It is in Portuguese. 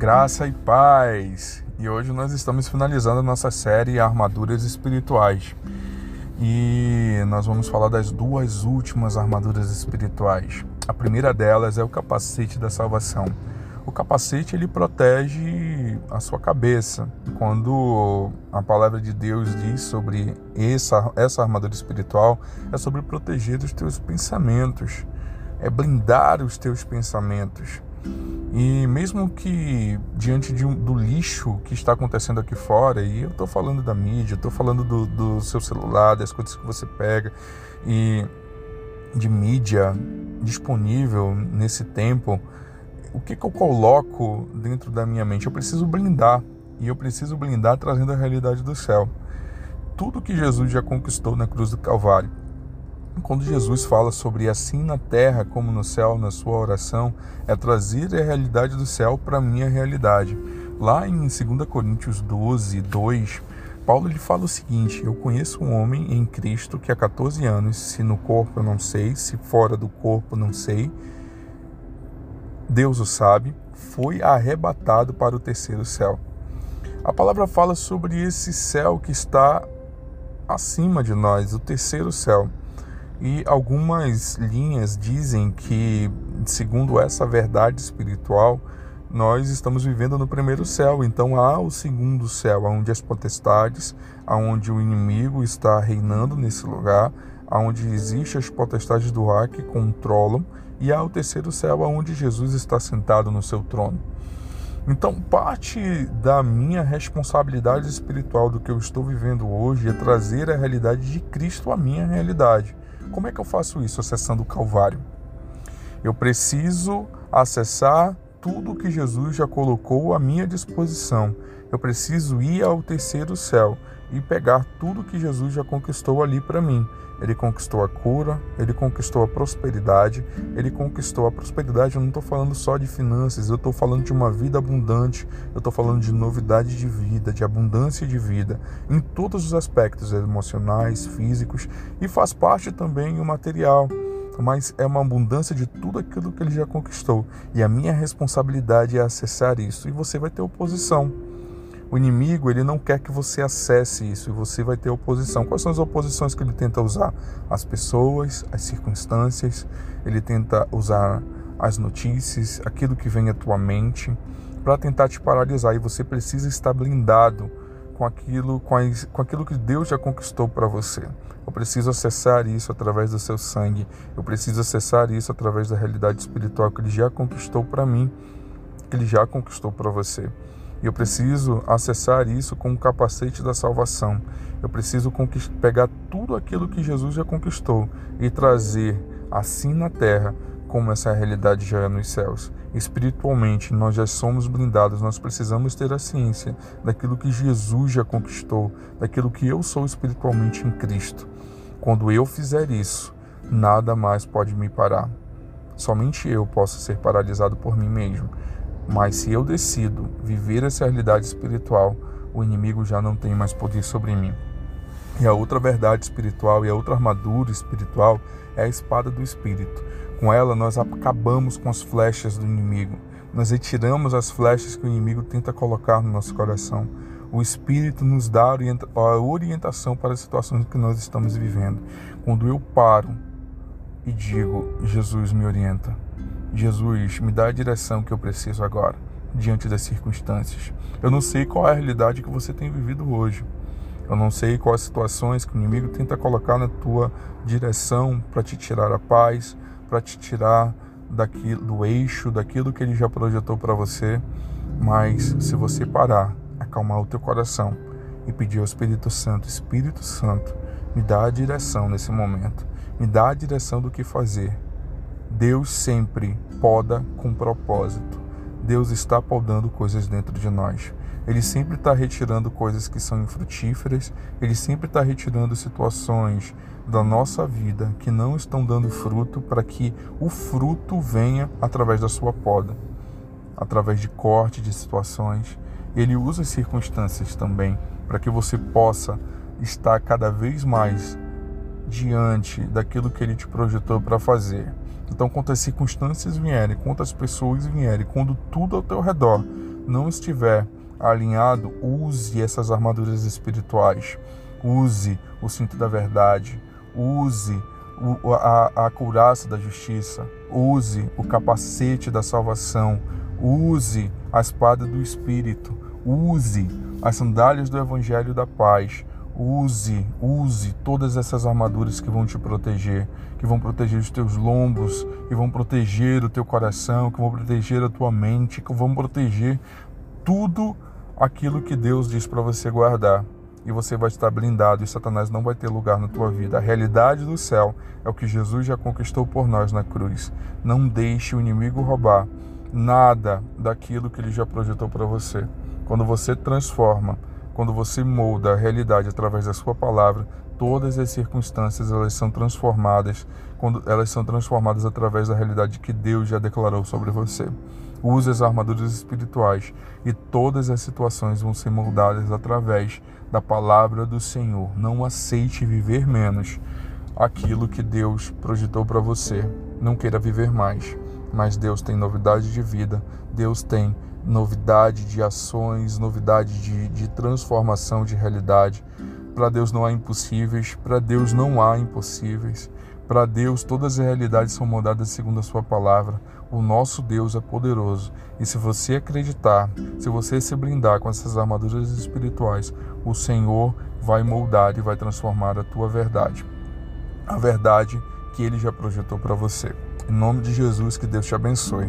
Graça e paz. E hoje nós estamos finalizando a nossa série Armaduras Espirituais. E nós vamos falar das duas últimas armaduras espirituais. A primeira delas é o capacete da salvação. O capacete ele protege a sua cabeça. Quando a palavra de Deus diz sobre essa, essa armadura espiritual, é sobre proteger os teus pensamentos, é blindar os teus pensamentos. E mesmo que diante de um, do lixo que está acontecendo aqui fora, e eu estou falando da mídia, estou falando do, do seu celular, das coisas que você pega, e de mídia disponível nesse tempo, o que, que eu coloco dentro da minha mente? Eu preciso blindar, e eu preciso blindar trazendo a realidade do céu. Tudo que Jesus já conquistou na cruz do Calvário quando Jesus fala sobre assim na terra como no céu, na sua oração, é trazer a realidade do céu para a minha realidade. Lá em 2 Coríntios 12, 2, Paulo ele fala o seguinte: Eu conheço um homem em Cristo que há 14 anos, se no corpo eu não sei, se fora do corpo não sei, Deus o sabe, foi arrebatado para o terceiro céu. A palavra fala sobre esse céu que está acima de nós, o terceiro céu. E algumas linhas dizem que, segundo essa verdade espiritual, nós estamos vivendo no primeiro céu. Então há o segundo céu, onde as potestades, onde o inimigo está reinando nesse lugar, onde existem as potestades do ar que controlam, e há o terceiro céu, onde Jesus está sentado no seu trono. Então, parte da minha responsabilidade espiritual do que eu estou vivendo hoje é trazer a realidade de Cristo à minha realidade. Como é que eu faço isso acessando o Calvário? Eu preciso acessar tudo que Jesus já colocou à minha disposição. Eu preciso ir ao terceiro céu e pegar tudo que Jesus já conquistou ali para mim. Ele conquistou a cura, ele conquistou a prosperidade, ele conquistou a prosperidade. Eu não estou falando só de finanças, eu estou falando de uma vida abundante, eu estou falando de novidade de vida, de abundância de vida, em todos os aspectos emocionais, físicos e faz parte também o material mas é uma abundância de tudo aquilo que ele já conquistou. E a minha responsabilidade é acessar isso. E você vai ter oposição. O inimigo, ele não quer que você acesse isso e você vai ter oposição. Quais são as oposições que ele tenta usar? As pessoas, as circunstâncias, ele tenta usar as notícias, aquilo que vem à tua mente, para tentar te paralisar. E você precisa estar blindado com aquilo, com, as, com aquilo que Deus já conquistou para você. Eu preciso acessar isso através do seu sangue. Eu preciso acessar isso através da realidade espiritual que Ele já conquistou para mim, que Ele já conquistou para você. Eu preciso acessar isso com o capacete da salvação. Eu preciso pegar tudo aquilo que Jesus já conquistou e trazer assim na terra como essa realidade já é nos céus. Espiritualmente, nós já somos blindados, nós precisamos ter a ciência daquilo que Jesus já conquistou, daquilo que eu sou espiritualmente em Cristo. Quando eu fizer isso, nada mais pode me parar. Somente eu posso ser paralisado por mim mesmo. Mas se eu decido viver essa realidade espiritual, o inimigo já não tem mais poder sobre mim. E a outra verdade espiritual e a outra armadura espiritual é a espada do Espírito. Com ela, nós acabamos com as flechas do inimigo. Nós retiramos as flechas que o inimigo tenta colocar no nosso coração. O Espírito nos dá a orientação para as situações que nós estamos vivendo. Quando eu paro e digo: Jesus me orienta, Jesus, me dá a direção que eu preciso agora, diante das circunstâncias. Eu não sei qual é a realidade que você tem vivido hoje. Eu não sei quais situações que o inimigo tenta colocar na tua direção para te tirar a paz, para te tirar daquilo, do eixo, daquilo que ele já projetou para você. Mas se você parar, acalmar o teu coração e pedir ao Espírito Santo, Espírito Santo, me dá a direção nesse momento, me dá a direção do que fazer Deus sempre poda com propósito. Deus está podando coisas dentro de nós. Ele sempre está retirando coisas que são infrutíferas, ele sempre está retirando situações da nossa vida que não estão dando fruto para que o fruto venha através da sua poda, através de corte de situações. Ele usa as circunstâncias também para que você possa estar cada vez mais diante daquilo que ele te projetou para fazer. Então, quando as circunstâncias vierem, quando as pessoas vierem, quando tudo ao teu redor não estiver alinhado, use essas armaduras espirituais. Use o cinto da verdade. Use a, a couraça da justiça. Use o capacete da salvação. Use a espada do Espírito. Use as sandálias do Evangelho da paz. Use, use todas essas armaduras que vão te proteger, que vão proteger os teus lombos, que vão proteger o teu coração, que vão proteger a tua mente, que vão proteger tudo aquilo que Deus diz para você guardar. E você vai estar blindado e Satanás não vai ter lugar na tua vida. A realidade do céu é o que Jesus já conquistou por nós na cruz. Não deixe o inimigo roubar nada daquilo que ele já projetou para você. Quando você transforma, quando você molda a realidade através da sua palavra, todas as circunstâncias elas são transformadas, quando elas são transformadas através da realidade que Deus já declarou sobre você. Use as armaduras espirituais e todas as situações vão ser moldadas através da palavra do Senhor. Não aceite viver menos aquilo que Deus projetou para você. Não queira viver mais, mas Deus tem novidade de vida, Deus tem novidade de ações, novidade de, de transformação de realidade. Para Deus não há impossíveis, para Deus não há impossíveis. Para Deus, todas as realidades são moldadas segundo a Sua palavra. O nosso Deus é poderoso. E se você acreditar, se você se blindar com essas armaduras espirituais, o Senhor vai moldar e vai transformar a tua verdade. A verdade que Ele já projetou para você. Em nome de Jesus, que Deus te abençoe.